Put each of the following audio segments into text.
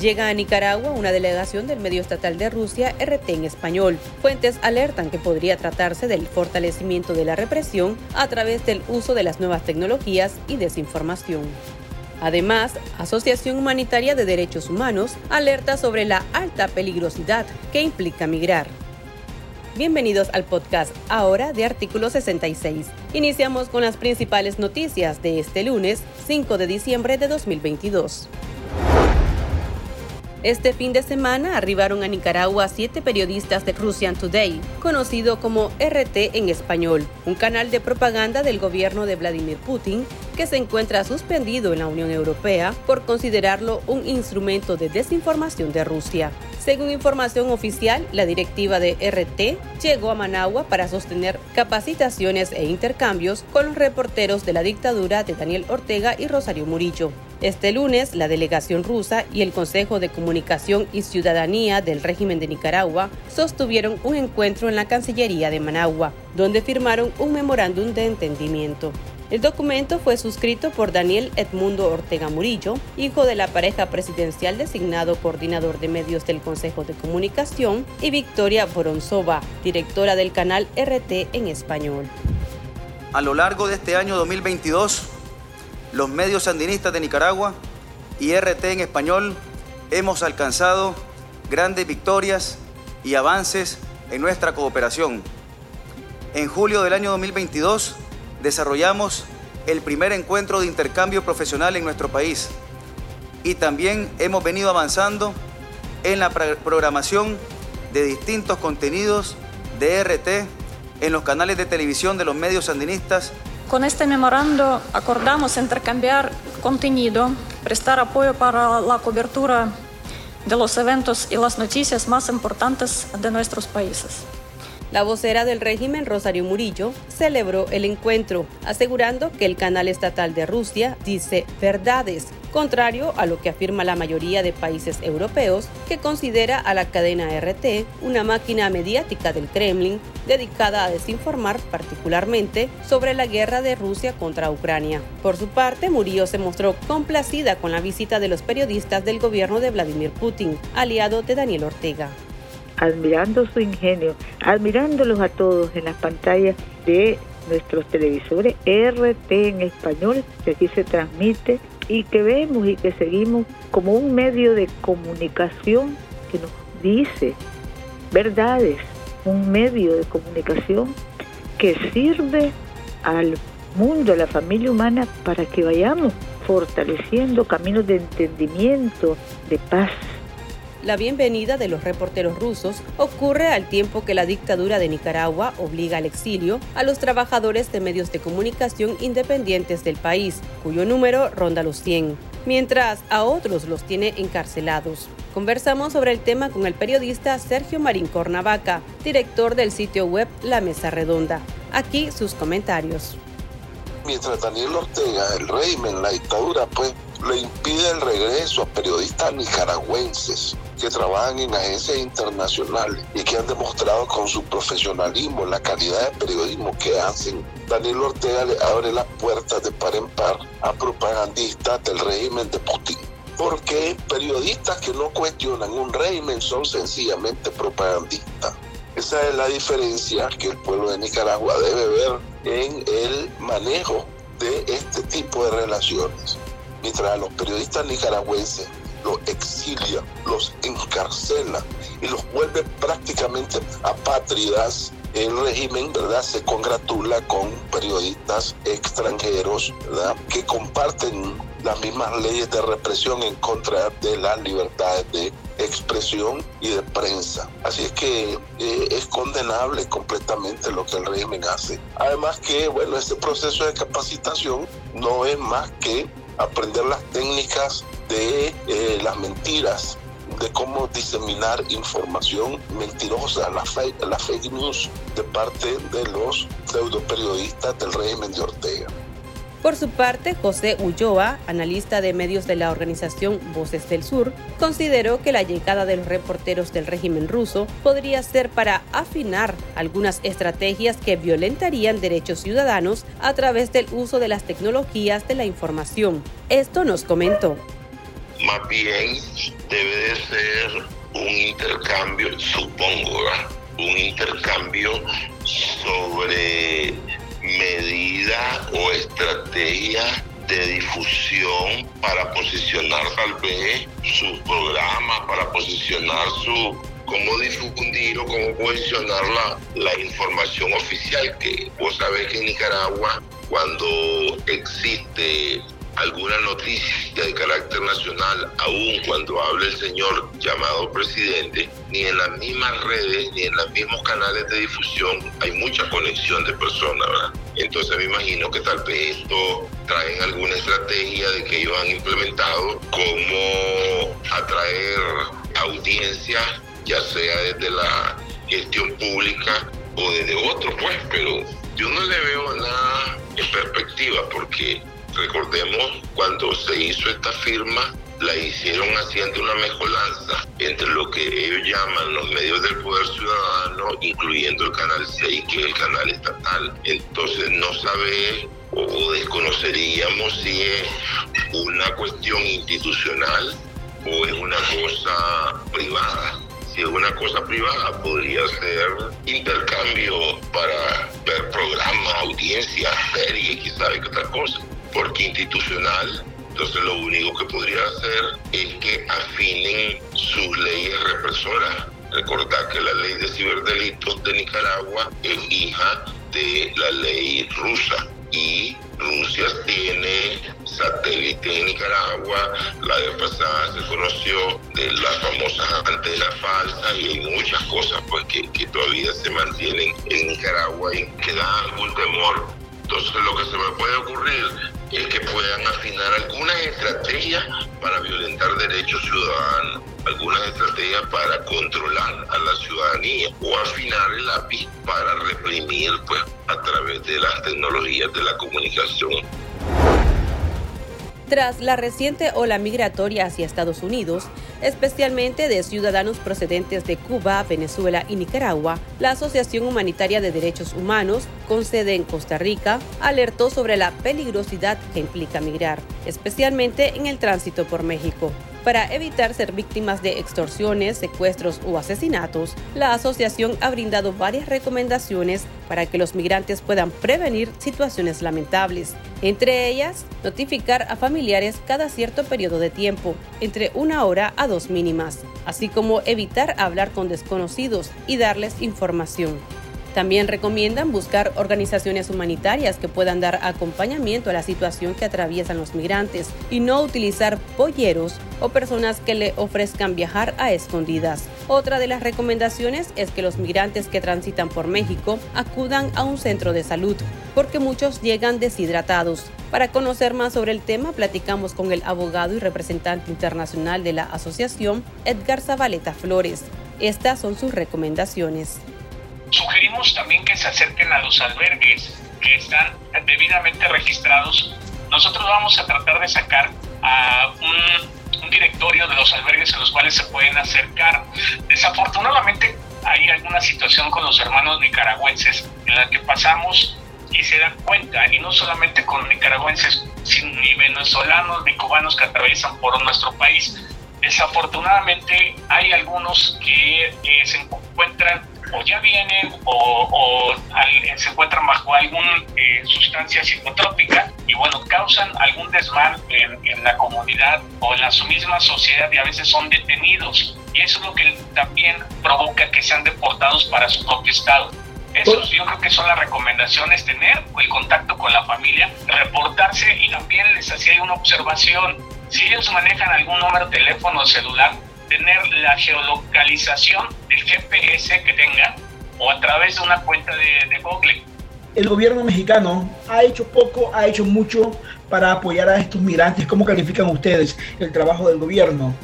Llega a Nicaragua una delegación del medio estatal de Rusia, RT en español. Fuentes alertan que podría tratarse del fortalecimiento de la represión a través del uso de las nuevas tecnologías y desinformación. Además, Asociación Humanitaria de Derechos Humanos alerta sobre la alta peligrosidad que implica migrar. Bienvenidos al podcast ahora de Artículo 66. Iniciamos con las principales noticias de este lunes 5 de diciembre de 2022. Este fin de semana arribaron a Nicaragua siete periodistas de Russian Today, conocido como RT en español, un canal de propaganda del gobierno de Vladimir Putin que se encuentra suspendido en la Unión Europea por considerarlo un instrumento de desinformación de Rusia. Según información oficial, la directiva de RT llegó a Managua para sostener capacitaciones e intercambios con los reporteros de la dictadura de Daniel Ortega y Rosario Murillo. Este lunes, la delegación rusa y el Consejo de Comunicación y Ciudadanía del régimen de Nicaragua sostuvieron un encuentro en la Cancillería de Managua, donde firmaron un memorándum de entendimiento. El documento fue suscrito por Daniel Edmundo Ortega Murillo, hijo de la pareja presidencial designado coordinador de medios del Consejo de Comunicación, y Victoria Voronzova, directora del canal RT en español. A lo largo de este año 2022, los medios sandinistas de Nicaragua y RT en español hemos alcanzado grandes victorias y avances en nuestra cooperación. En julio del año 2022, desarrollamos el primer encuentro de intercambio profesional en nuestro país y también hemos venido avanzando en la programación de distintos contenidos de RT en los canales de televisión de los medios sandinistas. Con este memorando acordamos intercambiar contenido, prestar apoyo para la cobertura de los eventos y las noticias más importantes de nuestros países. La vocera del régimen, Rosario Murillo, celebró el encuentro, asegurando que el canal estatal de Rusia dice verdades, contrario a lo que afirma la mayoría de países europeos, que considera a la cadena RT una máquina mediática del Kremlin dedicada a desinformar particularmente sobre la guerra de Rusia contra Ucrania. Por su parte, Murillo se mostró complacida con la visita de los periodistas del gobierno de Vladimir Putin, aliado de Daniel Ortega admirando su ingenio, admirándolos a todos en las pantallas de nuestros televisores RT en español, que aquí se transmite y que vemos y que seguimos como un medio de comunicación que nos dice verdades, un medio de comunicación que sirve al mundo, a la familia humana, para que vayamos fortaleciendo caminos de entendimiento, de paz, la bienvenida de los reporteros rusos ocurre al tiempo que la dictadura de Nicaragua obliga al exilio a los trabajadores de medios de comunicación independientes del país, cuyo número ronda los 100, mientras a otros los tiene encarcelados. Conversamos sobre el tema con el periodista Sergio Marín Cornavaca, director del sitio web La Mesa Redonda. Aquí sus comentarios. Mientras Daniel Ortega, el régimen, la dictadura, pues le impide el regreso a periodistas nicaragüenses que trabajan en agencias internacionales y que han demostrado con su profesionalismo la calidad de periodismo que hacen. Daniel Ortega le abre las puertas de par en par a propagandistas del régimen de Putin. Porque periodistas que no cuestionan un régimen son sencillamente propagandistas. Esa es la diferencia que el pueblo de Nicaragua debe ver en el manejo de este tipo de relaciones mientras a los periodistas nicaragüenses los exilia, los encarcela y los vuelve prácticamente apátridas. El régimen, ¿verdad?, se congratula con periodistas extranjeros, ¿verdad?, que comparten las mismas leyes de represión en contra de las libertades de expresión y de prensa. Así es que eh, es condenable completamente lo que el régimen hace. Además que, bueno, este proceso de capacitación no es más que aprender las técnicas de eh, las mentiras, de cómo diseminar información mentirosa, la fake, la fake news de parte de los pseudo periodistas del régimen de Ortega. Por su parte, José Ulloa, analista de medios de la organización Voces del Sur, consideró que la llegada de los reporteros del régimen ruso podría ser para afinar algunas estrategias que violentarían derechos ciudadanos a través del uso de las tecnologías de la información. Esto nos comentó. Más bien debe de ser un intercambio, supongo, un intercambio sobre medidas o estrategias de difusión para posicionar tal vez sus programas, para posicionar su cómo difundir o cómo posicionar la, la información oficial que vos sabés que en Nicaragua cuando existe alguna noticia de carácter nacional, aun cuando hable el señor llamado presidente, ni en las mismas redes, ni en los mismos canales de difusión hay mucha conexión de personas, ¿verdad? Entonces me imagino que tal vez esto traen alguna estrategia de que ellos han implementado como atraer audiencia, ya sea desde la gestión pública o desde otro, pues, pero yo no le veo nada en perspectiva porque Recordemos cuando se hizo esta firma, la hicieron haciendo una mezcolanza entre lo que ellos llaman los medios del poder ciudadano, incluyendo el canal 6, que es el canal estatal. Entonces no sabe o desconoceríamos si es una cuestión institucional o es una cosa privada. Si es una cosa privada, podría ser intercambio para ver programas, audiencias, series, quizá qué otra cosa porque institucional, entonces lo único que podría hacer es que afinen sus leyes represoras. Recordar que la ley de ciberdelitos de Nicaragua es hija de la ley rusa y Rusia tiene satélite en Nicaragua, la vez pasada se conoció de las famosas antenas falsas y hay muchas cosas pues que, que todavía se mantienen en Nicaragua y que da algún temor. Entonces lo que se me puede ocurrir es que puedan afinar algunas estrategias para violentar derechos ciudadanos, algunas estrategias para controlar a la ciudadanía o afinar el lápiz para reprimir pues, a través de las tecnologías de la comunicación. Tras la reciente ola migratoria hacia Estados Unidos, especialmente de ciudadanos procedentes de Cuba, Venezuela y Nicaragua, la Asociación Humanitaria de Derechos Humanos, con sede en Costa Rica, alertó sobre la peligrosidad que implica migrar, especialmente en el tránsito por México. Para evitar ser víctimas de extorsiones, secuestros o asesinatos, la asociación ha brindado varias recomendaciones para que los migrantes puedan prevenir situaciones lamentables. Entre ellas, notificar a familiares cada cierto periodo de tiempo, entre una hora a dos mínimas, así como evitar hablar con desconocidos y darles información. También recomiendan buscar organizaciones humanitarias que puedan dar acompañamiento a la situación que atraviesan los migrantes y no utilizar polleros o personas que le ofrezcan viajar a escondidas. Otra de las recomendaciones es que los migrantes que transitan por México acudan a un centro de salud, porque muchos llegan deshidratados. Para conocer más sobre el tema, platicamos con el abogado y representante internacional de la asociación, Edgar Zabaleta Flores. Estas son sus recomendaciones. Sugerimos también que se acerquen a los albergues que están debidamente registrados. Nosotros vamos a tratar de sacar a un, directorio de los albergues en los cuales se pueden acercar. Desafortunadamente hay alguna situación con los hermanos nicaragüenses en la que pasamos y se dan cuenta, y no solamente con nicaragüenses, sino ni venezolanos ni cubanos que atraviesan por nuestro país. Desafortunadamente hay algunos que eh, se encuentran o ya vienen o, se encuentran bajo alguna eh, sustancia psicotrópica y bueno, causan algún desmán en, en, la comunidad o en la misma sociedad y a veces son detenidos. Y eso es lo que también provoca que sean deportados para su propio estado. Eso yo creo que son las recomendaciones, tener el contacto con la familia, reportarse y también les hacía una observación. Si ellos manejan algún número de teléfono celular, tener la geolocalización del GPS que tengan o a través de una cuenta de, Google. El gobierno mexicano ha hecho poco, ha hecho mucho para apoyar a estos migrantes. ¿Cómo califican ustedes el trabajo del gobierno?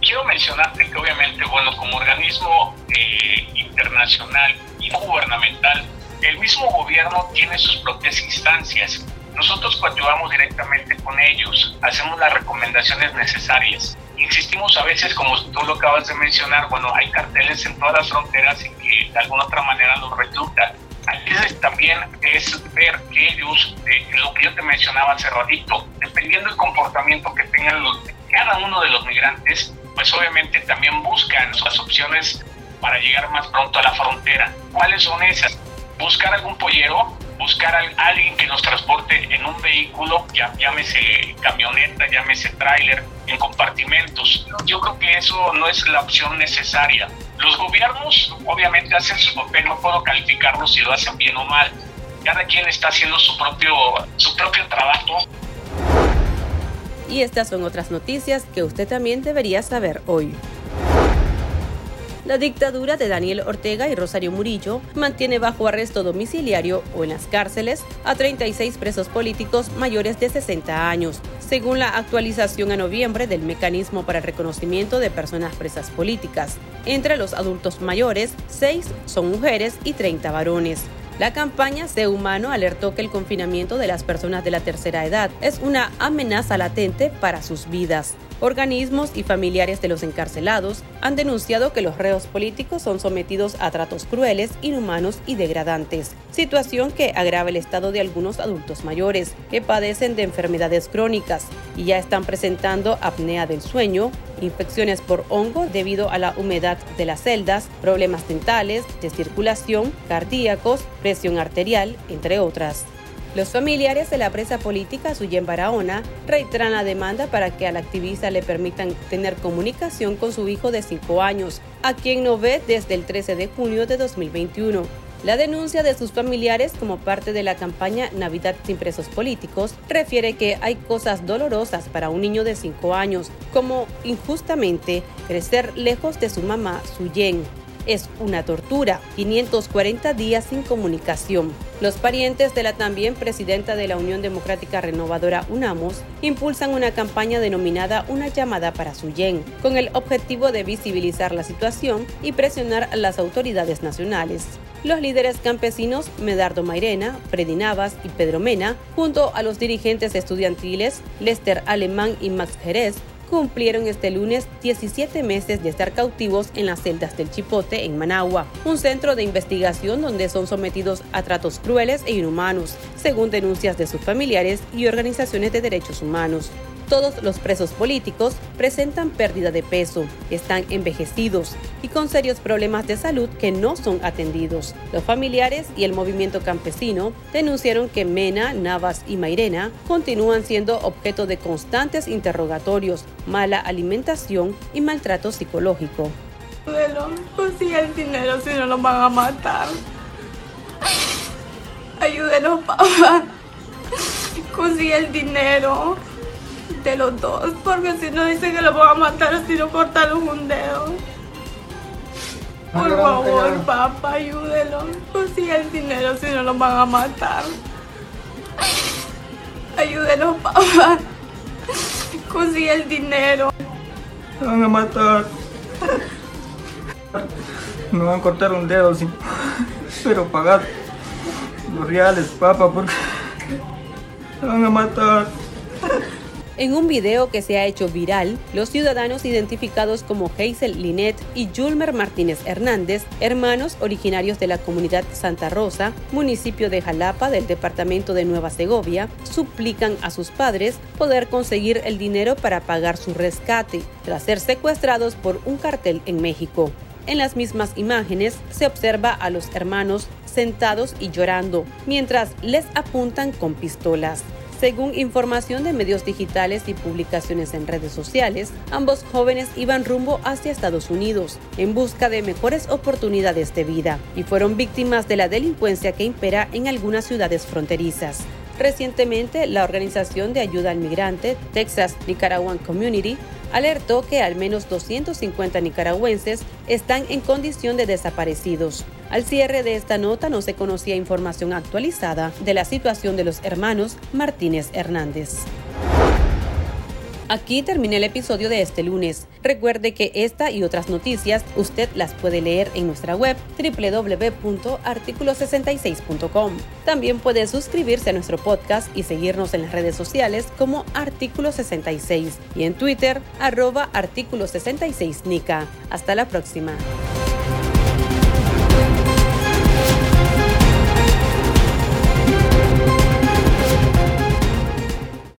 Quiero mencionarte que obviamente, bueno, como organismo eh, internacional y gubernamental, el mismo gobierno tiene sus propias instancias. Nosotros coadyuvamos directamente con ellos, hacemos las recomendaciones necesarias insistimos a veces, como tú lo acabas de mencionar, bueno, hay carteles en todas las fronteras y que de alguna otra manera los reclutan. Aquí también es ver que ellos, lo que yo te mencionaba hace ratito, dependiendo del comportamiento que tengan los cada uno de los migrantes, pues obviamente también buscan las opciones para llegar más pronto a la frontera. ¿Cuáles son esas? Buscar algún pollero, buscar a alguien que nos transporte en un vehículo, ya, llámese camioneta, llámese tráiler, en compartimentos. Yo creo que eso no es la opción necesaria. Los gobiernos obviamente hacen su papel, no puedo calificarlos si lo hacen bien o mal. Cada quien está haciendo su propio, su propio trabajo. Y estas son otras noticias que usted también debería saber hoy. La dictadura de Daniel Ortega y Rosario Murillo mantiene bajo arresto domiciliario o en las cárceles a 36 presos políticos mayores de 60 años, según la actualización a noviembre del mecanismo para el reconocimiento de personas presas políticas. Entre los adultos mayores, 6 son mujeres y 30 varones. La campaña Sé Humano alertó que el confinamiento de las personas de la tercera edad es una amenaza latente para sus vidas. Organismos y familiares de los encarcelados han denunciado que los reos políticos son sometidos a tratos crueles, inhumanos y degradantes, situación que agrava el estado de algunos adultos mayores que padecen de enfermedades crónicas y ya están presentando apnea del sueño, infecciones por hongo debido a la humedad de las celdas, problemas dentales, de circulación, cardíacos, presión arterial, entre otras. Los familiares de la presa política Suyen Barahona reiteran la demanda para que al activista le permitan tener comunicación con su hijo de 5 años, a quien no ve desde el 13 de junio de 2021. La denuncia de sus familiares como parte de la campaña Navidad sin presos políticos refiere que hay cosas dolorosas para un niño de 5 años, como injustamente crecer lejos de su mamá Suyen, es una tortura. 540 días sin comunicación. Los parientes de la también presidenta de la Unión Democrática Renovadora UNAMOS impulsan una campaña denominada Una llamada para Suyen, con el objetivo de visibilizar la situación y presionar a las autoridades nacionales. Los líderes campesinos Medardo Mairena, Freddy Navas y Pedro Mena, junto a los dirigentes estudiantiles Lester Alemán y Max Jerez, cumplieron este lunes 17 meses de estar cautivos en las celdas del Chipote en Managua, un centro de investigación donde son sometidos a tratos crueles e inhumanos, según denuncias de sus familiares y organizaciones de derechos humanos. Todos los presos políticos presentan pérdida de peso, están envejecidos y con serios problemas de salud que no son atendidos. Los familiares y el movimiento campesino denunciaron que Mena, Navas y Mairena continúan siendo objeto de constantes interrogatorios, mala alimentación y maltrato psicológico. consigue el dinero si no nos van a matar. Ayúdenos, papá. Consigue el dinero de los dos, porque si no dicen que lo van a matar si no cortaron un dedo. Por favor, papá, ayúdelo. Consigue el dinero si no lo van a matar. Ayúdenos, papá. Consigue el dinero. Me van a matar. Me van a cortar un dedo, sí. pero pagar los reales, papá, porque me van a matar. En un video que se ha hecho viral, los ciudadanos identificados como Hazel Linet y Julmer Martínez Hernández, hermanos originarios de la comunidad Santa Rosa, municipio de Jalapa del departamento de Nueva Segovia, suplican a sus padres poder conseguir el dinero para pagar su rescate tras ser secuestrados por un cartel en México. En las mismas imágenes se observa a los hermanos sentados y llorando, mientras les apuntan con pistolas. Según información de medios digitales y publicaciones en redes sociales, ambos jóvenes iban rumbo hacia Estados Unidos en busca de mejores oportunidades de vida y fueron víctimas de la delincuencia que impera en algunas ciudades fronterizas. Recientemente, la organización de ayuda al migrante Texas Nicaraguan Community alertó que al menos 250 nicaragüenses están en condición de desaparecidos. Al cierre de esta nota no se conocía información actualizada de la situación de los hermanos Martínez Hernández. Aquí termina el episodio de este lunes. Recuerde que esta y otras noticias usted las puede leer en nuestra web www.articulo66.com. También puede suscribirse a nuestro podcast y seguirnos en las redes sociales como Artículo 66 y en Twitter arroba Artículo 66 Nica. Hasta la próxima.